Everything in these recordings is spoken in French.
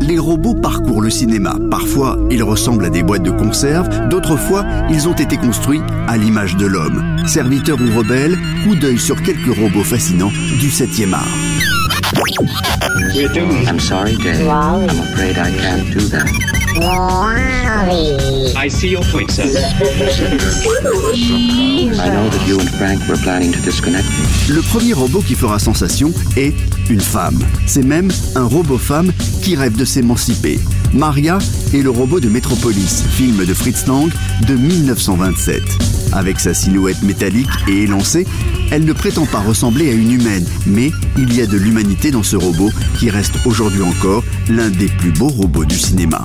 les robots parcourent le cinéma. Parfois, ils ressemblent à des boîtes de conserve, d'autres fois, ils ont été construits à l'image de l'homme. Serviteurs ou rebelles, coup d'œil sur quelques robots fascinants du 7e art. I'm sorry, Dave. I'm afraid I can't do that. I see your point, sir. I know that you and Frank were planning to disconnect me. Le premier robot qui fera sensation est une femme. C'est même un robot femme qui rêve de s'émanciper. Maria est le robot de Metropolis, film de Fritz Lang de 1927. Avec sa silhouette métallique et élancée, elle ne prétend pas ressembler à une humaine, mais il y a de l'humanité dans ce robot qui reste aujourd'hui encore l'un des plus beaux robots du cinéma.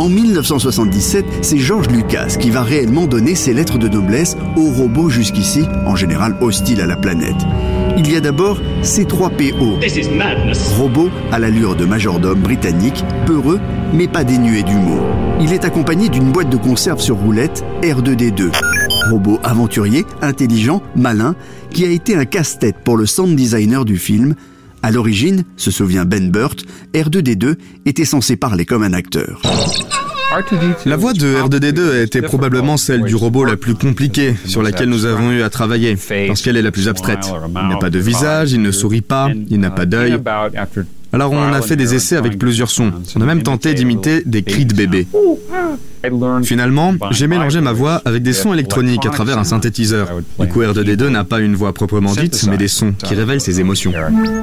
En 1977, c'est George Lucas qui va réellement donner ses lettres de noblesse aux robots jusqu'ici, en général hostiles à la planète. Il y a d'abord C3PO, This is madness. robot à l'allure de majordome britannique, peureux mais pas dénué d'humour. Il est accompagné d'une boîte de conserve sur roulette R2D2. Robot aventurier, intelligent, malin, qui a été un casse-tête pour le sound designer du film. À l'origine, se souvient Ben Burt, R2D2 était censé parler comme un acteur. La voix de R2D2 était probablement celle du robot la plus compliquée sur laquelle nous avons eu à travailler, parce qu'elle est la plus abstraite. Il n'a pas de visage, il ne sourit pas, il n'a pas d'œil. Alors on a fait des essais avec plusieurs sons. On a même tenté d'imiter des cris de bébé. Finalement, j'ai mélangé ma voix avec des sons électroniques à travers un synthétiseur. Du coup, R2D2 n'a pas une voix proprement dite, mais des sons qui révèlent ses émotions.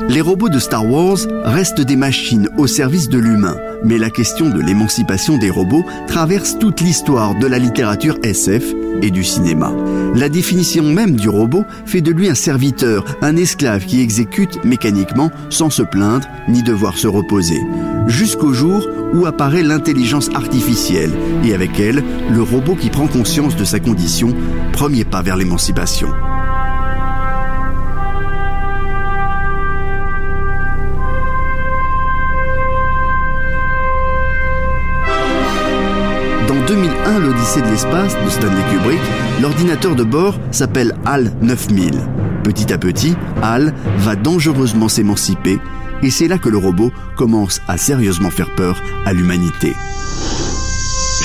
Les robots de Star Wars restent des machines au service de l'humain, mais la question de l'émancipation des robots traverse toute l'histoire de la littérature SF et du cinéma. La définition même du robot fait de lui un serviteur, un esclave qui exécute mécaniquement sans se plaindre ni devoir se reposer, jusqu'au jour où apparaît l'intelligence artificielle et avec elle le robot qui prend conscience de sa condition, premier pas vers l'émancipation. De l'espace de Stanley Kubrick, l'ordinateur de bord s'appelle HAL 9000. Petit à petit, HAL va dangereusement s'émanciper et c'est là que le robot commence à sérieusement faire peur à l'humanité.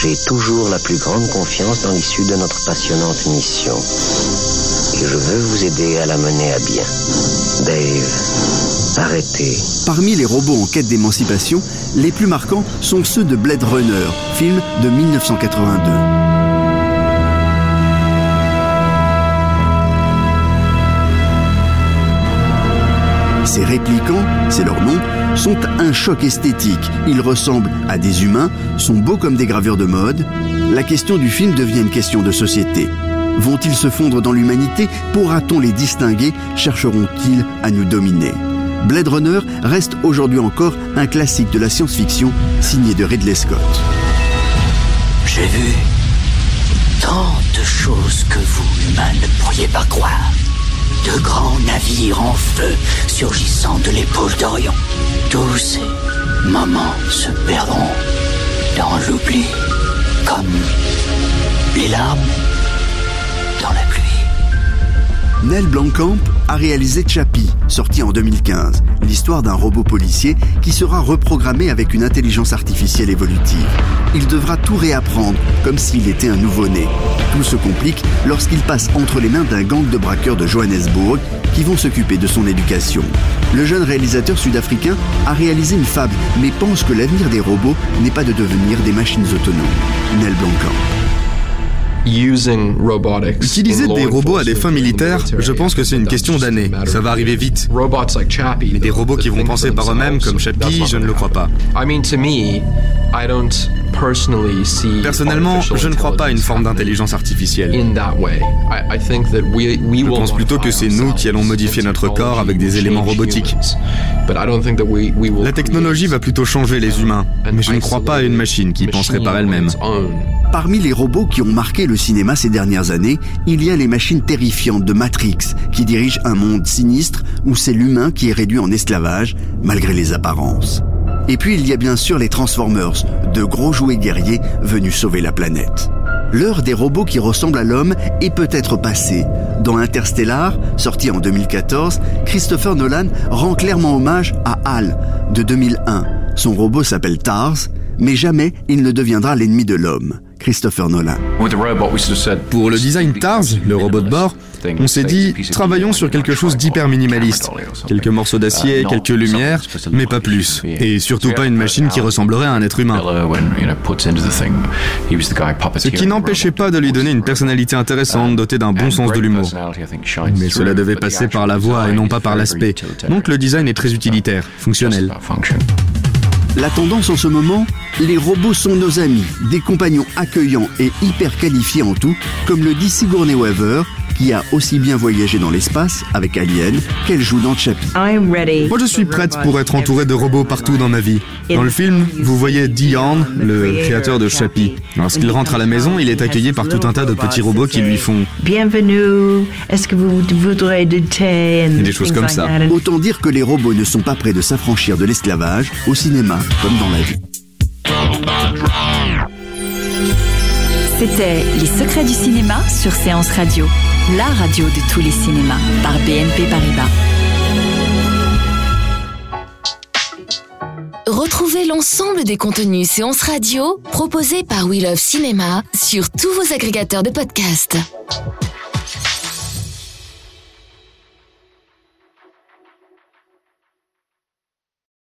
J'ai toujours la plus grande confiance dans l'issue de notre passionnante mission. Et je veux vous aider à la mener à bien. Dave, Parmi les robots en quête d'émancipation, les plus marquants sont ceux de Blade Runner, film de 1982. Ces réplicants, c'est leur nom, sont un choc esthétique. Ils ressemblent à des humains, sont beaux comme des gravures de mode. La question du film devient une question de société. Vont-ils se fondre dans l'humanité? Pourra-t-on les distinguer? Chercheront-ils à nous dominer? Blade Runner reste aujourd'hui encore un classique de la science-fiction signé de Ridley Scott. J'ai vu tant de choses que vous, humains, ne pourriez pas croire. De grands navires en feu surgissant de l'épaule d'Orion. Tous ces moments se perdront dans l'oubli, comme les larmes dans la pluie. Nell Blomkamp a réalisé Chappie, sorti en 2015, l'histoire d'un robot policier qui sera reprogrammé avec une intelligence artificielle évolutive. Il devra tout réapprendre, comme s'il était un nouveau-né. Tout se complique lorsqu'il passe entre les mains d'un gang de braqueurs de Johannesburg qui vont s'occuper de son éducation. Le jeune réalisateur sud-africain a réalisé une fable, mais pense que l'avenir des robots n'est pas de devenir des machines autonomes. Nel. Utiliser des robots à des fins militaires, je pense que c'est une question d'années. Ça va arriver vite. Mais des robots qui vont penser par eux-mêmes, comme Chappie, je ne le crois pas. Personnellement, je ne crois pas à une forme d'intelligence artificielle. Je pense plutôt que c'est nous qui allons modifier notre corps avec des éléments robotiques. La technologie va plutôt changer les humains, mais je ne crois pas à une machine qui penserait par elle-même. Parmi les robots qui ont marqué le cinéma ces dernières années, il y a les machines terrifiantes de Matrix qui dirigent un monde sinistre où c'est l'humain qui est réduit en esclavage malgré les apparences. Et puis il y a bien sûr les Transformers, de gros jouets guerriers venus sauver la planète. L'heure des robots qui ressemblent à l'homme est peut-être passée. Dans Interstellar, sorti en 2014, Christopher Nolan rend clairement hommage à HAL de 2001. Son robot s'appelle TARS, mais jamais il ne deviendra l'ennemi de l'homme. Christopher Nolan. Pour le design TARS, le robot de bord, on s'est dit, travaillons sur quelque chose d'hyper minimaliste. Quelques morceaux d'acier, quelques lumières, mais pas plus. Et surtout pas une machine qui ressemblerait à un être humain. Ce qui n'empêchait pas de lui donner une personnalité intéressante, dotée d'un bon sens de l'humour. Mais cela devait passer par la voix et non pas par l'aspect. Donc le design est très utilitaire, fonctionnel. La tendance en ce moment Les robots sont nos amis, des compagnons accueillants et hyper qualifiés en tout, comme le dit Sigourney Weaver, qui a aussi bien voyagé dans l'espace avec Alien qu'elle joue dans Chappie. Moi je suis prête pour être entourée de robots partout dans ma vie. Dans le film, vous voyez Dion, le créateur de Chappie. Lorsqu'il rentre à la maison, il est accueilli par tout un tas de petits robots qui lui font Bienvenue, est-ce que vous voudrez du thé Des choses comme ça. Autant dire que les robots ne sont pas prêts de s'affranchir de l'esclavage, au cinéma comme dans la vie. C'était Les secrets du cinéma sur Séance Radio, la radio de tous les cinémas par BNP Paribas. Retrouvez l'ensemble des contenus séances radio proposés par We Love Cinéma sur tous vos agrégateurs de podcasts.